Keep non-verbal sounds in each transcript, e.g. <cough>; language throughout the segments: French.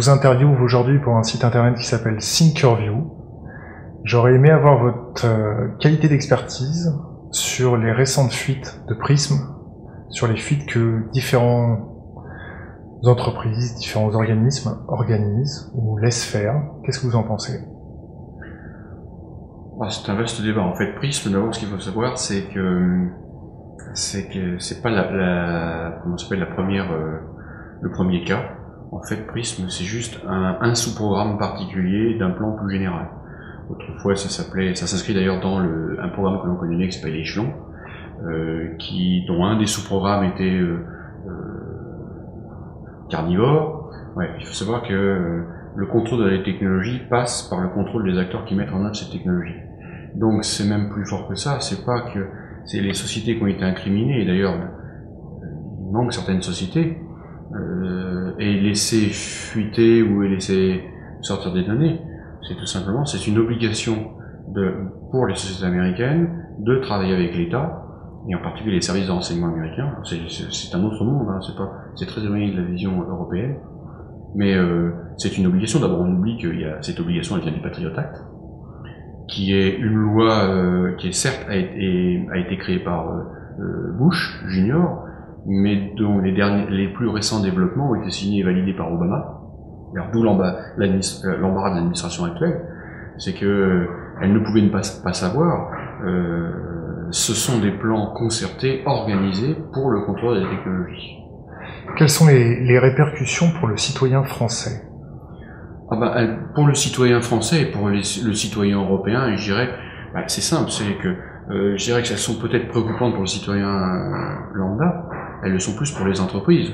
Vous interviewe aujourd'hui pour un site internet qui s'appelle Thinkerview. J'aurais aimé avoir votre euh, qualité d'expertise sur les récentes fuites de Prism, sur les fuites que différentes entreprises, différents organismes organisent ou laissent faire. Qu'est-ce que vous en pensez? Ah, C'est un vaste débat. En fait, Prism, d'abord, ce qu'il faut savoir, c'est que c'est que c'est pas la, la comment s'appelle la première euh, le premier cas. En fait, Prism, c'est juste un, un sous-programme particulier d'un plan plus général. Autrefois, ça s'appelait, ça s'inscrit d'ailleurs dans le, un programme que l'on connaît qui s'appelle Échelon, euh, qui, dont un des sous-programmes était euh, euh, carnivore. Ouais, il faut savoir que euh, le contrôle de la technologie passe par le contrôle des acteurs qui mettent en œuvre ces technologies. Donc c'est même plus fort que ça. C'est pas que c'est les sociétés qui ont été incriminées. D'ailleurs, il manque certaines sociétés euh, et laisser fuiter ou laisser sortir des données. C'est tout simplement, c'est une obligation de, pour les sociétés américaines de travailler avec l'État et en particulier les services de renseignement américains. C'est un autre monde, hein, c'est très éloigné de la vision européenne, mais euh, c'est une obligation. D'abord, on oublie qu'il y a cette obligation, elle vient du Patriot Act, qui est une loi euh, qui est certes a été, a été créée par euh, Bush Junior, mais dont les derniers, les plus récents développements ont été signés et validés par Obama. D'où l'embarras de l'administration actuelle, c'est que elle ne pouvait pas, pas savoir. Euh, ce sont des plans concertés, organisés pour le contrôle des technologies. Quelles sont les, les répercussions pour le citoyen français? Ah bah, Pour le citoyen français et pour les, le citoyen européen, je dirais, bah, c'est simple, c'est que euh, je dirais que elles sont peut-être préoccupantes pour le citoyen euh, lambda, elles le sont plus pour les entreprises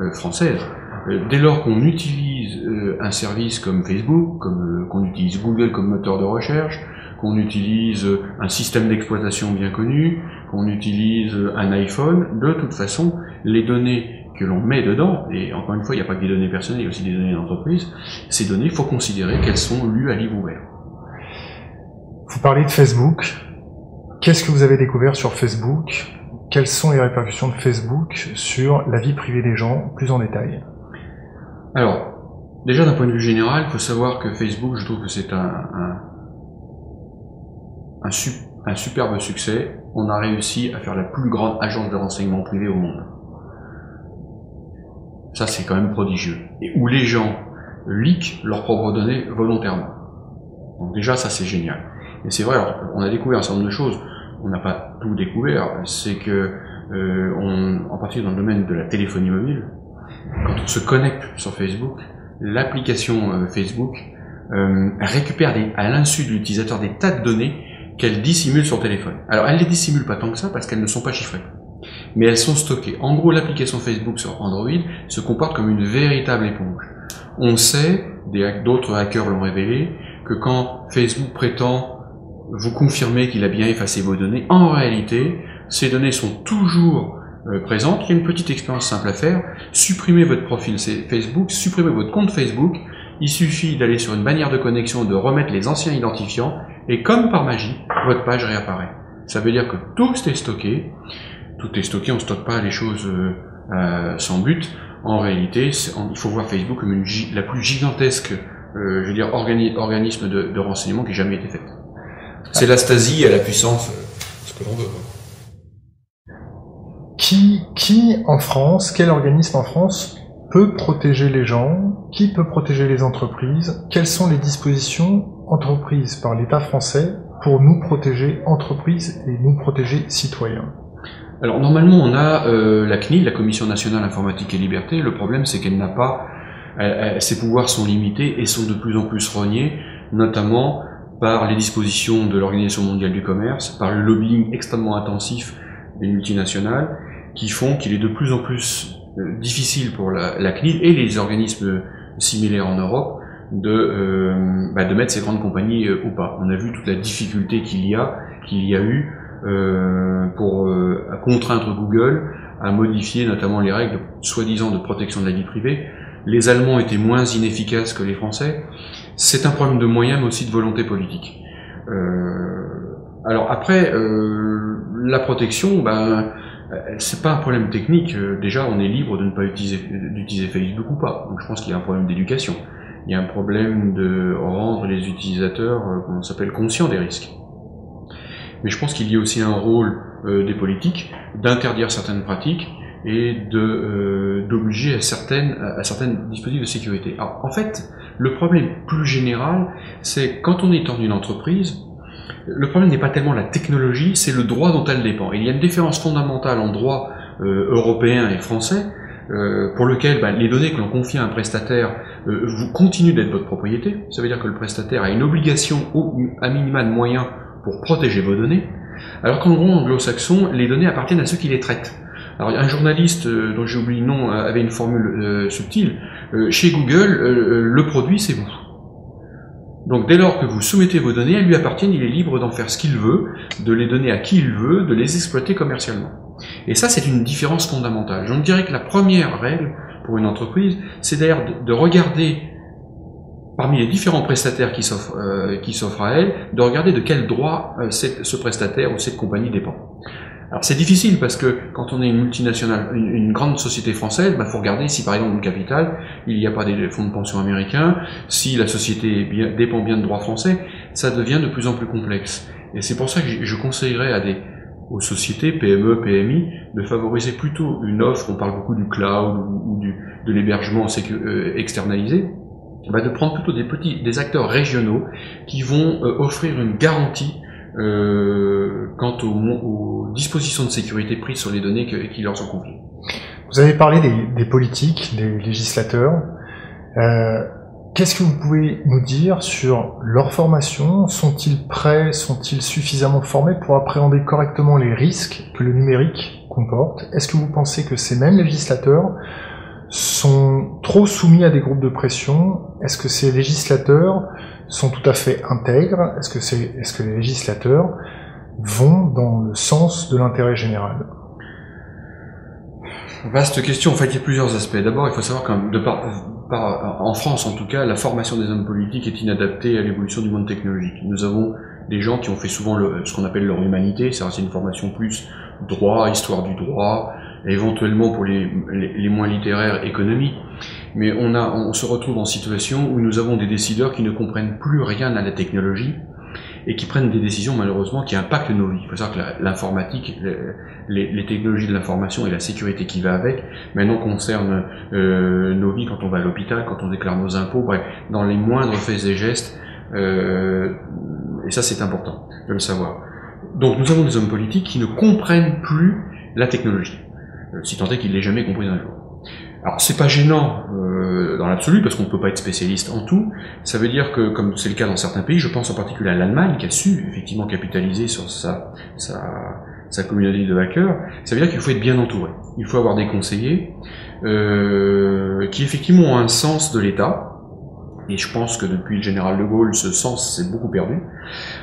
euh, françaises. Euh, dès lors qu'on utilise euh, un service comme Facebook, comme qu'on utilise Google comme moteur de recherche, qu'on utilise un système d'exploitation bien connu, qu'on utilise un iPhone, de toute façon, les données que l'on met dedans, et encore une fois, il n'y a pas que des données personnelles, il y a aussi des données d'entreprise, ces données, il faut considérer qu'elles sont lues à livre ouvert. Vous parlez de Facebook. Qu'est-ce que vous avez découvert sur Facebook? Quelles sont les répercussions de Facebook sur la vie privée des gens, plus en détail? Alors, déjà d'un point de vue général, il faut savoir que Facebook, je trouve que c'est un, superbe succès. On a réussi à faire la plus grande agence de renseignement privé au monde. Ça, c'est quand même prodigieux. Et où les gens leakent leurs propres données volontairement. Donc déjà, ça, c'est génial. Et c'est vrai, on a découvert un certain nombre de choses. On n'a pas tout découvert. C'est que, euh, on, en particulier dans le domaine de la téléphonie mobile, quand on se connecte sur Facebook, l'application euh, Facebook euh, récupère des, à l'insu de l'utilisateur des tas de données qu'elle dissimule sur téléphone. Alors, elle les dissimule pas tant que ça parce qu'elles ne sont pas chiffrées mais elles sont stockées. En gros, l'application Facebook sur Android se comporte comme une véritable éponge. On sait, d'autres hackers l'ont révélé, que quand Facebook prétend vous confirmer qu'il a bien effacé vos données, en réalité, ces données sont toujours euh, présentes. Il y a une petite expérience simple à faire. Supprimez votre profil Facebook, supprimez votre compte Facebook. Il suffit d'aller sur une bannière de connexion, de remettre les anciens identifiants, et comme par magie, votre page réapparaît. Ça veut dire que tout est stocké tout est stocké, on ne stocke pas les choses euh, euh, sans but. En réalité, il faut voir Facebook comme la plus gigantesque, euh, je veux dire, organisme de, renseignement qui ait jamais été fait. C'est la Stasi à la puissance, ce que l'on veut. Qui, qui en France, quel organisme en France peut protéger les gens? Qui peut protéger les entreprises? Quelles sont les dispositions entreprises par l'État français pour nous protéger entreprises et nous protéger citoyens? Alors normalement on a euh, la CNIL, la Commission nationale informatique et liberté. Le problème c'est qu'elle n'a pas, ses pouvoirs sont limités et sont de plus en plus rognés, notamment par les dispositions de l'Organisation mondiale du commerce, par le lobbying extrêmement intensif des multinationales, qui font qu'il est de plus en plus euh, difficile pour la, la, CNIL et les organismes similaires en Europe de, euh, bah, de mettre ces grandes compagnies euh, au pas. On a vu toute la difficulté qu'il y a, qu'il y a eu euh, pour euh, contraindre Google à modifier notamment les règles soi-disant de protection de la vie privée. Les Allemands étaient moins inefficaces que les Français. C'est un problème de moyens, mais aussi de volonté politique. Euh, alors après, euh, la protection, ben, c'est pas un problème technique. Déjà, on est libre de ne pas utiliser d'utiliser Facebook ou pas. Donc, je pense qu'il y a un problème d'éducation. Il y a un problème de rendre les utilisateurs, comment s'appelle, conscients des risques. Mais je pense qu'il y a aussi un rôle des politiques d'interdire certaines pratiques et de d'obliger à certaines à certaines dispositifs de sécurité. Alors, en fait, le problème plus général, c'est quand on est dans une entreprise, le problème n'est pas tellement la technologie, c'est le droit dont elle dépend. il y a une différence fondamentale en droit euh, européen et français, euh, pour lequel bah, les données que l'on confie à un prestataire euh, vous continuent d'être votre propriété. Ça veut dire que le prestataire a une obligation au, à minima de moyens pour protéger vos données, alors qu'en droit anglo-saxon, les données appartiennent à ceux qui les traitent. Alors un journaliste dont j'ai oublié le nom avait une formule subtile. Chez Google, le produit c'est vous. Donc dès lors que vous soumettez vos données, elles lui appartiennent, il est libre d'en faire ce qu'il veut, de les donner à qui il veut, de les exploiter commercialement. Et ça, c'est une différence fondamentale. Je dirais que la première règle pour une entreprise, c'est d'ailleurs de regarder parmi les différents prestataires qui s'offrent euh, à elle, de regarder de quel droit euh, ce prestataire ou cette compagnie dépend. Alors c'est difficile parce que quand on est une multinationale, une, grande société française, il bah, faut regarder si par exemple le capital, il n'y a pas des fonds de pension américains, si la société dépend bien de droit français, ça devient de plus en plus complexe. Et c'est pour ça que je conseillerais à des, aux sociétés, PME, PMI, de favoriser plutôt une offre, on parle beaucoup du cloud ou, du, de l'hébergement euh, externalisé, bah, de prendre plutôt des petits, des acteurs régionaux qui vont euh, offrir une garantie euh, quant aux, dispositions de sécurité prises sur les données qui leur sont confiées. Vous avez parlé des, politiques, des législateurs. Euh, Qu'est-ce que vous pouvez nous dire sur leur formation? Sont-ils prêts? Sont-ils suffisamment formés pour appréhender correctement les risques que le numérique comporte? Est-ce que vous pensez que ces mêmes législateurs sont trop soumis à des groupes de pression? Est-ce que ces législateurs sont tout à fait intègres Est-ce que, est-ce que les législateurs vont dans le sens de l'intérêt général? Vaste question. En fait, il y a plusieurs aspects. D'abord, il faut savoir qu'en en France, en tout cas, la formation des hommes politiques est inadaptée à l'évolution du monde technologique. Nous avons des gens qui ont fait souvent ce qu'on appelle leur humanité, c'est une formation plus droit, histoire du droit, éventuellement pour les, les, moins littéraires, économie. Mais on, a, on se retrouve en situation où nous avons des décideurs qui ne comprennent plus rien à la technologie et qui prennent des décisions malheureusement qui impactent nos vies. Il faut savoir que l'informatique, les, les, technologies de l'information et la sécurité qui va avec, maintenant concernent euh, nos vies quand on va à l'hôpital, quand on déclare nos impôts, bref, dans les moindres faits et gestes. Euh, et ça, c'est important de le savoir. Donc, nous avons des hommes politiques qui ne comprennent plus la technologie, si tant est qu'ils l'aient jamais compris un jour. Alors c'est pas gênant euh, dans l'absolu parce qu'on ne peut pas être spécialiste en tout. Ça veut dire que, comme c'est le cas dans certains pays, je pense en particulier à l'Allemagne qui a su effectivement capitaliser sur sa, sa, sa communauté de hackers. Ça veut dire qu'il faut être bien entouré. Il faut avoir des conseillers euh, qui effectivement ont un sens de l'État. Et je pense que depuis le général de Gaulle, ce sens s'est beaucoup perdu.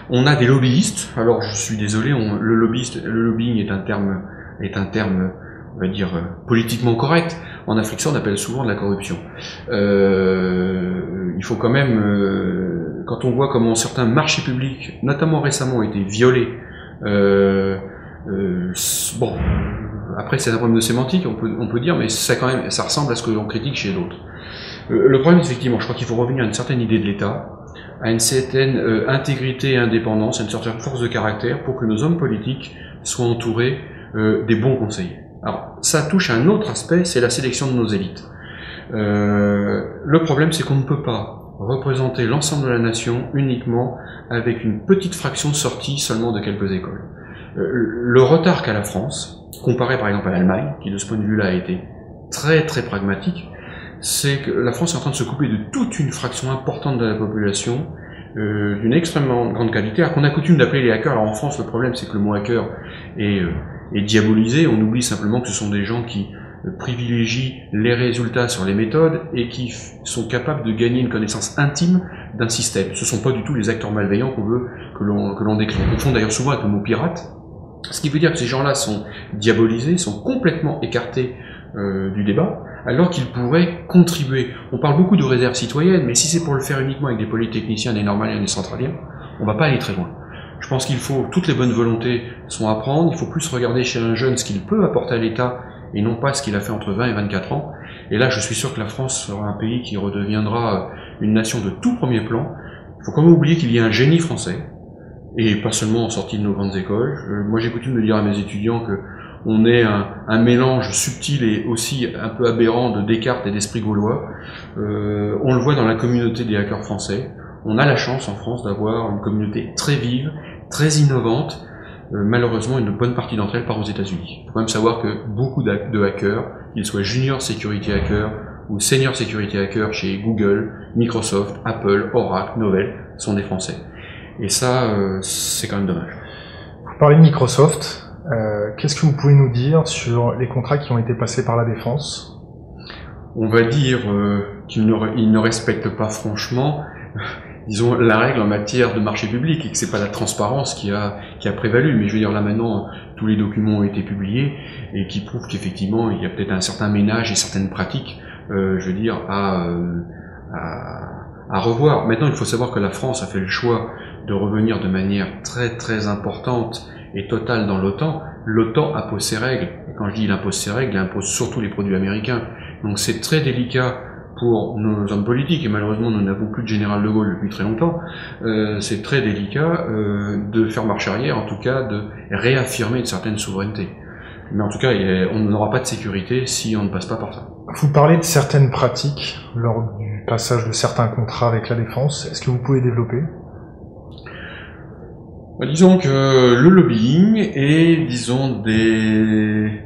On a des lobbyistes. Alors je suis désolé, on, le lobbyiste, le lobbying est un terme est un terme on va dire, euh, politiquement correct. En Afrique, ça, on appelle souvent de la corruption. Euh, il faut quand même, euh, quand on voit comment certains marchés publics, notamment récemment, ont été violés, euh, euh bon, après c'est un problème de sémantique, on peut, on peut dire, mais ça quand même, ça ressemble à ce que l'on critique chez d'autres. le problème, effectivement, je crois qu'il faut revenir à une certaine idée de l'État, à une certaine intégrité et indépendance, à une certaine force de caractère, pour que nos hommes politiques soient entourés des bons conseillers. Alors, ça touche à un autre aspect, c'est la sélection de nos élites. Euh, le problème, c'est qu'on ne peut pas représenter l'ensemble de la nation uniquement avec une petite fraction sortie seulement de quelques écoles. Euh, le retard qu'a la France, comparé par exemple à l'Allemagne, qui de ce point de vue-là a été très très pragmatique, c'est que la France est en train de se couper de toute une fraction importante de la population, euh, d'une extrêmement grande qualité, alors qu'on a coutume d'appeler les hackers. Alors en France, le problème, c'est que le mot hacker est et diabolisé. On oublie simplement que ce sont des gens qui euh, privilégient les résultats sur les méthodes et qui sont capables de gagner une connaissance intime d'un système. Ce ne sont pas du tout les acteurs malveillants qu'on veut que l'on décrit. Ils font d'ailleurs souvent avec le mot pirate, ce qui veut dire que ces gens-là sont diabolisés, sont complètement écartés euh, du débat, alors qu'ils pourraient contribuer. On parle beaucoup de réserve citoyenne, mais si c'est pour le faire uniquement avec des polytechniciens, des normaliens, des centraliens, on va pas aller très loin. Je pense qu'il faut, toutes les bonnes volontés sont à prendre, il faut plus regarder chez un jeune ce qu'il peut apporter à l'État et non pas ce qu'il a fait entre 20 et 24 ans. Et là, je suis sûr que la France sera un pays qui redeviendra une nation de tout premier plan. Il faut quand même oublier qu'il y a un génie français, et pas seulement en sortie de nos grandes écoles. moi, j'ai coutume de dire à mes étudiants que on est un, mélange subtil et aussi un peu aberrant de Descartes et d'esprit gaulois. Euh, on le voit dans la communauté des hackers français. On a la chance en France d'avoir une communauté très vive, très innovante. Euh, malheureusement, une bonne partie d'entre elles part aux États-Unis. Il faut quand même savoir que beaucoup de hackers, qu'ils soient junior security hackers ou senior security hackers chez Google, Microsoft, Apple, Oracle, Novell, sont des Français. Et ça, euh, c'est quand même dommage. Vous parlez de Microsoft. Euh, qu'est-ce que vous pouvez nous dire sur les contrats qui ont été passés par la défense? On va dire qu'ils ne, ne, respectent pas franchement, disons, la règle en matière de marché public et que c'est pas la transparence qui a, qui a prévalu. Mais je veux dire, là maintenant, tous les documents ont été publiés et qui prouvent qu'effectivement, il y a peut-être un certain ménage et certaines pratiques, euh, je veux dire, à, à, à revoir. Maintenant, il faut savoir que la France a fait le choix de revenir de manière très très importante et totale dans l'OTAN, l'OTAN impose ses règles. Et quand je dis il impose ses règles, il impose surtout les produits américains. Donc c'est très délicat pour nos hommes politiques, et malheureusement nous n'avons plus de général de Gaulle depuis très longtemps, euh, c'est très délicat euh, de faire marche arrière, en tout cas de réaffirmer une certaine souveraineté. Mais en tout cas, on n'aura pas de sécurité si on ne passe pas par ça. Vous parlez de certaines pratiques lors du passage de certains contrats avec la défense. Est-ce que vous pouvez développer? Bah, disons que le lobbying est, disons, des,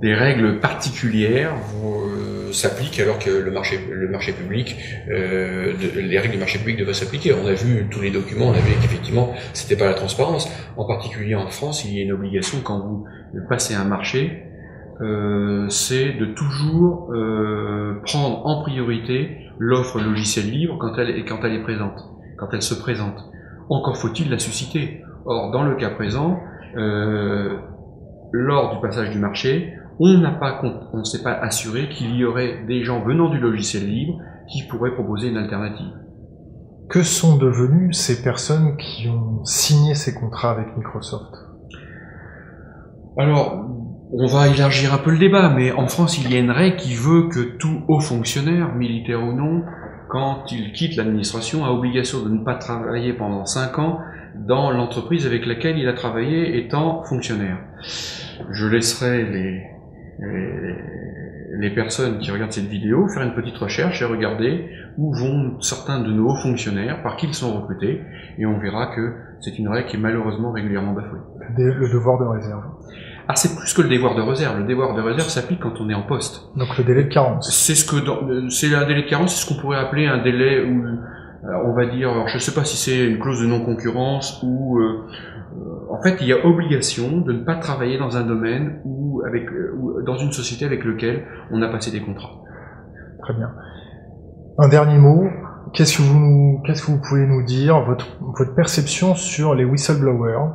des règles particulières euh, s'appliquent alors que le marché, le marché public, euh, les règles du marché public devaient s'appliquer. On a vu tous les documents, on a vu qu'effectivement, c'était pas la transparence. En particulier en France, il y a une obligation quand vous passez un marché, euh, c'est de toujours euh, prendre en priorité l'offre logicielle libre quand elle, quand elle est présente, quand elle se présente. Encore faut-il la susciter. Or, dans le cas présent, euh, lors du passage du marché, on n'a pas, on ne s'est pas assuré qu'il y aurait des gens venant du logiciel libre qui pourraient proposer une alternative. Que sont devenues ces personnes qui ont signé ces contrats avec Microsoft? Alors, on va élargir un peu le débat, mais en France, il y a une règle qui veut que tout haut fonctionnaire, militaire ou non, quand il quitte l'administration, a obligation de ne pas travailler pendant 5 ans dans l'entreprise avec laquelle il a travaillé étant fonctionnaire. Je laisserai les, les, personnes qui regardent cette vidéo faire une petite recherche et regarder où vont certains de nos hauts fonctionnaires, par qui ils sont recrutés, et on verra que c'est une règle qui est malheureusement régulièrement bafouée. Le devoir de réserve. Ah, c'est plus que le devoir de réserve. Le devoir de réserve s'applique quand on est en poste. Donc le délai de carence. C'est ce que c'est un délai de carence, c'est ce qu'on pourrait appeler un délai où euh, on va dire, alors je ne sais pas si c'est une clause de non-concurrence ou euh, en fait il y a obligation de ne pas travailler dans un domaine ou avec ou dans une société avec lequel on a passé des contrats. Très bien. Un dernier mot. Qu'est-ce que vous qu'est-ce que vous pouvez nous dire votre votre perception sur les whistleblowers,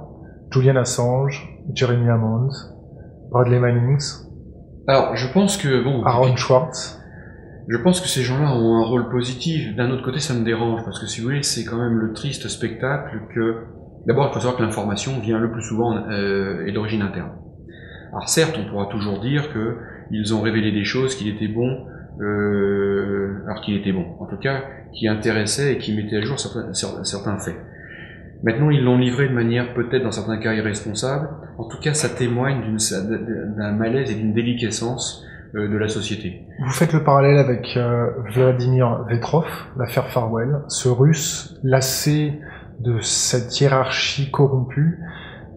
Julian Assange, Jeremy Hammond, Bradley Mannings? Alors, je pense que bon. Aaron Schwartz? Je pense que ces gens-là ont un rôle positif. D'un autre côté, ça me dérange parce que si vous voulez, c'est quand même le triste spectacle que. D'abord, il faut savoir que l'information vient le plus souvent euh, et d'origine interne. Alors certes, on pourra toujours dire que ils ont révélé des choses qui étaient bons, euh, alors qu'il était bon, en tout cas, qui intéressaient et qui mettaient à jour certains, certains faits. Maintenant, ils l'ont livré de manière peut-être dans certains cas irresponsable. En tout cas, ça témoigne d'un malaise et d'une déliquescence euh, de la société. Vous faites le parallèle avec euh, Vladimir Vetrov, l'affaire Farwell, ce russe lassé de cette hiérarchie corrompue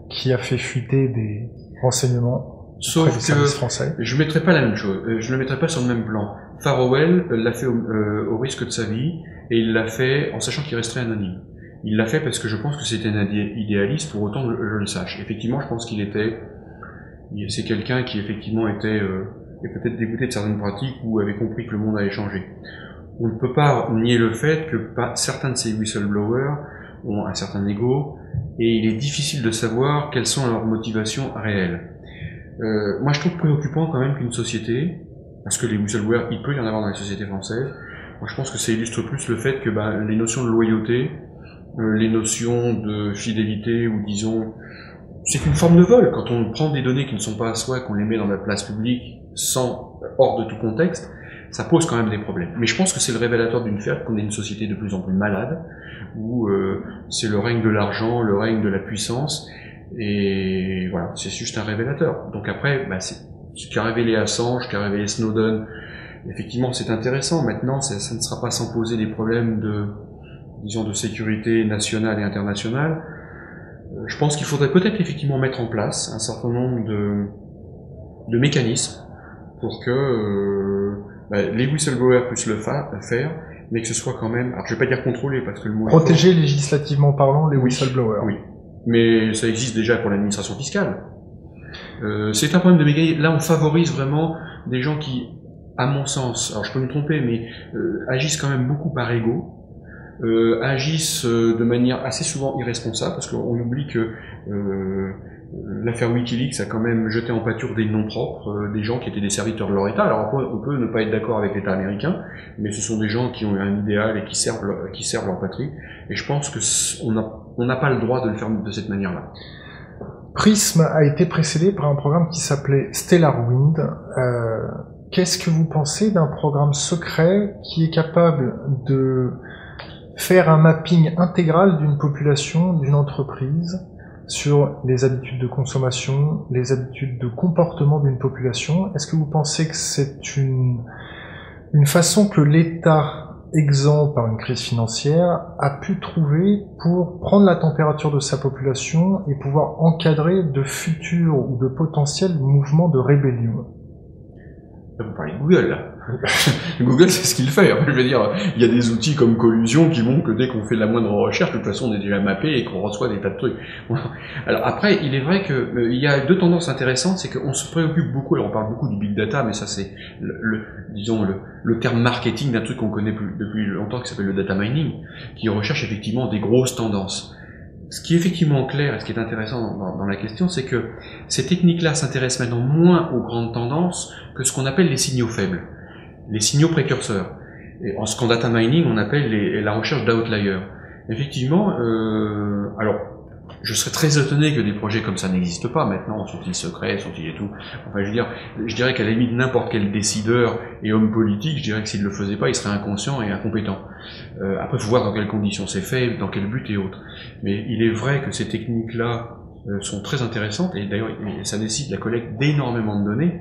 qui a fait fuiter des renseignements Sauf que français. je ne mettrai pas la même chose, euh, je ne le mettrai pas sur le même plan. Farwell l'a fait au, au risque de sa vie et il l'a fait en sachant qu'il resterait anonyme. Il l'a fait parce que je pense que c'était un idéaliste, pour autant que je le sache. Effectivement, je pense qu'il était, c'est quelqu'un qui effectivement était, euh, peut-être dégoûté de certaines pratiques ou avait compris que le monde allait changer. On ne peut pas nier le fait que certains de ces whistleblowers ont un certain ego et il est difficile de savoir quelles sont leurs motivations réelles. Euh, moi, je trouve préoccupant quand même qu'une société, parce que les whistleblowers, il peut y en avoir dans les sociétés françaises, moi je pense que ça illustre plus le fait que bah, les notions de loyauté, euh, les notions de fidélité ou disons c'est une forme de vol quand on prend des données qui ne sont pas à soi qu'on les met dans la place publique sans hors de tout contexte ça pose quand même des problèmes. Mais je pense que c'est le révélateur d'une fait qu'on est une société de plus en plus malade où euh, c'est le règne de l'argent le règne de la puissance et voilà c'est juste un révélateur. Donc après bah, c'est ce qui a révélé Assange ce qui a révélé Snowden effectivement c'est intéressant. Maintenant ça, ça ne sera pas sans poser des problèmes de disons, de sécurité nationale et internationale, euh, je pense qu'il faudrait peut-être effectivement mettre en place un certain nombre de, de mécanismes pour que euh, bah, les whistleblowers puissent le faire, mais que ce soit quand même, alors je vais pas dire contrôlé parce que le mot protéger législativement parlant les whistleblowers. Oui, mais ça existe déjà pour l'administration fiscale. Euh, c'est un problème de mécanisme. Là, on favorise vraiment des gens qui, à mon sens, alors je peux me tromper, mais euh, agissent quand même beaucoup par ego euh, agissent euh, de manière assez souvent irresponsable, parce qu'on oublie que euh, l'affaire Wikileaks a quand même jeté en pâture des noms propres, des gens qui étaient des serviteurs de leur État. Alors on peut, ne pas être d'accord avec l'État américain, mais ce sont des gens qui ont un idéal et qui servent leur, qui servent leur patrie. Et je pense que on n'a pas le droit de le faire de cette manière-là. Prism a été précédé par un programme qui s'appelait Stellar Wind. Euh, Qu'est-ce que vous pensez d'un programme secret qui est capable de faire un mapping intégral d'une population, d'une entreprise, sur les habitudes de consommation, les habitudes de comportement d'une population. Est-ce que vous pensez que c'est une, une façon que l'État, exempt par une crise financière, a pu trouver pour prendre la température de sa population et pouvoir encadrer de futurs ou de potentiels mouvements de rébellion? Vous parlez de Google <laughs> Google, c'est ce qu'il fait. je veux dire, il y a des outils comme Collusion qui montrent que dès qu'on fait la moindre recherche, de toute façon, on est déjà mappé et qu'on reçoit des tas de trucs. Alors après, il est vrai que euh, y a deux tendances intéressantes, c'est qu'on se préoccupe beaucoup. Alors on parle beaucoup du big data, mais ça c'est le, disons le, le, terme marketing d'un truc qu'on connaît depuis longtemps qui s'appelle le data mining, qui recherche effectivement des grosses tendances. Ce qui est effectivement clair et ce qui est intéressant dans la question, c'est que ces techniques-là s'intéressent maintenant moins aux grandes tendances que ce qu'on appelle les signaux faibles les signaux précurseurs. Et en ce qu'en data mining, on appelle les, la recherche d'outliers. Effectivement, euh, alors, je serais très étonné que des projets comme ça n'existent pas maintenant. Sont-ils secrets, sont-ils et tout? Enfin, je veux dire, je dirais qu'à la limite, n'importe quel décideur et homme politique, je dirais que s'il ne le faisait pas, il serait inconscient et incompétent. Euh, après, il faut voir dans quelles conditions c'est fait, dans quel but et autres. Mais il est vrai que ces techniques-là euh, sont très intéressantes. Et d'ailleurs, ça nécessite la collecte d'énormément de données.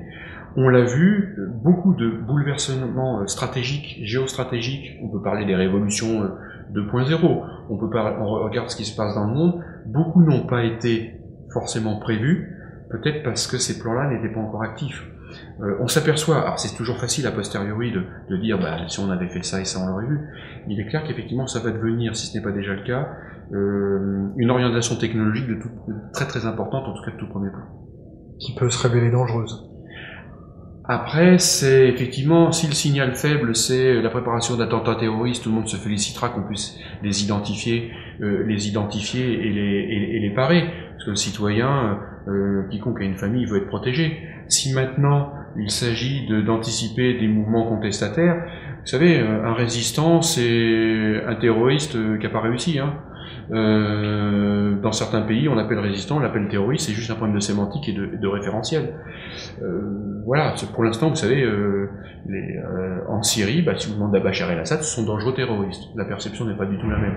On l'a vu, beaucoup de bouleversements euh, stratégiques, géostratégiques, on peut parler des révolutions 2.0, euh, on regarde ce qui se passe dans le monde, beaucoup n'ont pas été forcément prévus, peut-être parce que ces plans-là n'étaient pas encore actifs. Euh, on s'aperçoit, alors c'est toujours facile a posteriori de, de dire bah, si on avait fait ça et ça on l'aurait vu, il est clair qu'effectivement ça va devenir, si ce n'est pas déjà le cas, euh, une orientation technologique de tout, très très importante, en tout cas de tout premier plan. Qui peut se révéler dangereuse. Après, c'est effectivement, si le signal faible, c'est la préparation d'attentats terroristes, tout le monde se félicitera qu'on puisse les identifier, euh, les identifier et les, et, les parer. Parce que le citoyen, euh, quiconque a une famille, veut être protégé. Si maintenant il s'agit d'anticiper des mouvements contestataires, vous savez, euh, un résistant, c'est un terroriste euh, qui n'a pas réussi. Hein. Euh, dans certains pays, on appelle résistant, on l'appelle terroriste, c'est juste un problème de sémantique et de, référentiel. Euh, voilà, pour l'instant, vous savez, euh, en Syrie, bah, si vous demandez à Bachar el-Assad, ce sont dangereux terroristes. La perception n'est pas du tout la même.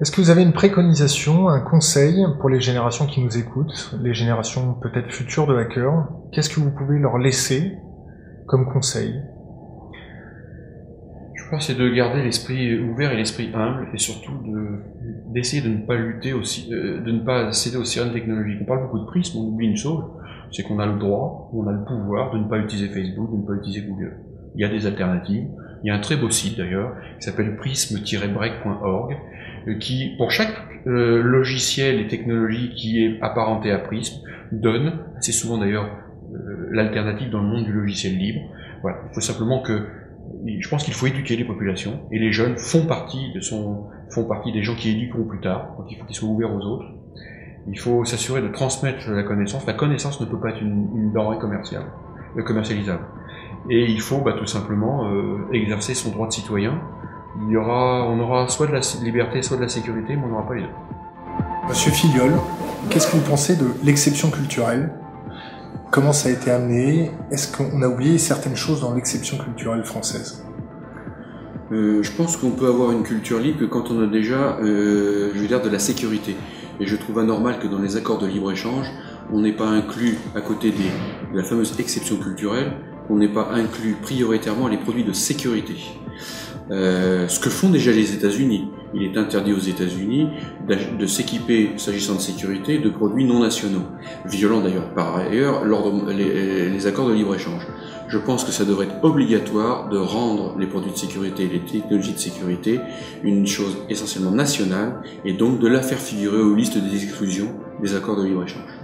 Est-ce que vous avez une préconisation, un conseil pour les générations qui nous écoutent, les générations peut-être futures de hackers? Qu'est-ce que vous pouvez leur laisser comme conseil? C'est de garder l'esprit ouvert et l'esprit humble, et surtout d'essayer de ne pas lutter aussi, euh, de ne pas céder aux sirènes technologiques. On parle beaucoup de prisme, on oublie une chose, c'est qu'on a le droit, on a le pouvoir de ne pas utiliser Facebook, de ne pas utiliser Google. Il y a des alternatives. Il y a un très beau site d'ailleurs qui s'appelle prisme-break.org euh, qui, pour chaque euh, logiciel et technologie qui est apparenté à Prism, donne, assez souvent d'ailleurs, l'alternative dans le monde du logiciel libre. Voilà. Il faut simplement que je pense qu'il faut éduquer les populations et les jeunes font partie de son, font partie des gens qui éduqueront plus tard. Donc il faut qu'ils soient ouverts aux autres. Il faut s'assurer de transmettre la connaissance. La connaissance ne peut pas être une, denrée commerciale, euh, commercialisable. Et il faut bah, tout simplement euh, exercer son droit de citoyen il y aura, on aura soit de la liberté, soit de la sécurité, mais on n'aura pas les deux. Monsieur Filiol, qu'est-ce que vous pensez de l'exception culturelle? Comment ça a été amené Est-ce qu'on a oublié certaines choses dans l'exception culturelle française? Euh, je pense qu'on peut avoir une culture libre quand on a déjà, euh, je de la sécurité. Et je trouve anormal que dans les accords de libre-échange, on n'ait pas inclus, à côté de la fameuse exception culturelle, on n'ait pas inclus prioritairement les produits de sécurité. Euh, ce que font déjà les États-Unis. Il est interdit aux États-Unis de s'équiper, s'agissant de sécurité, de produits non nationaux, violant d'ailleurs par ailleurs les, les accords de libre-échange. Je pense que ça devrait être obligatoire de rendre les produits de sécurité et les technologies de sécurité une chose essentiellement nationale et donc de la faire figurer aux listes des exclusions des accords de libre-échange.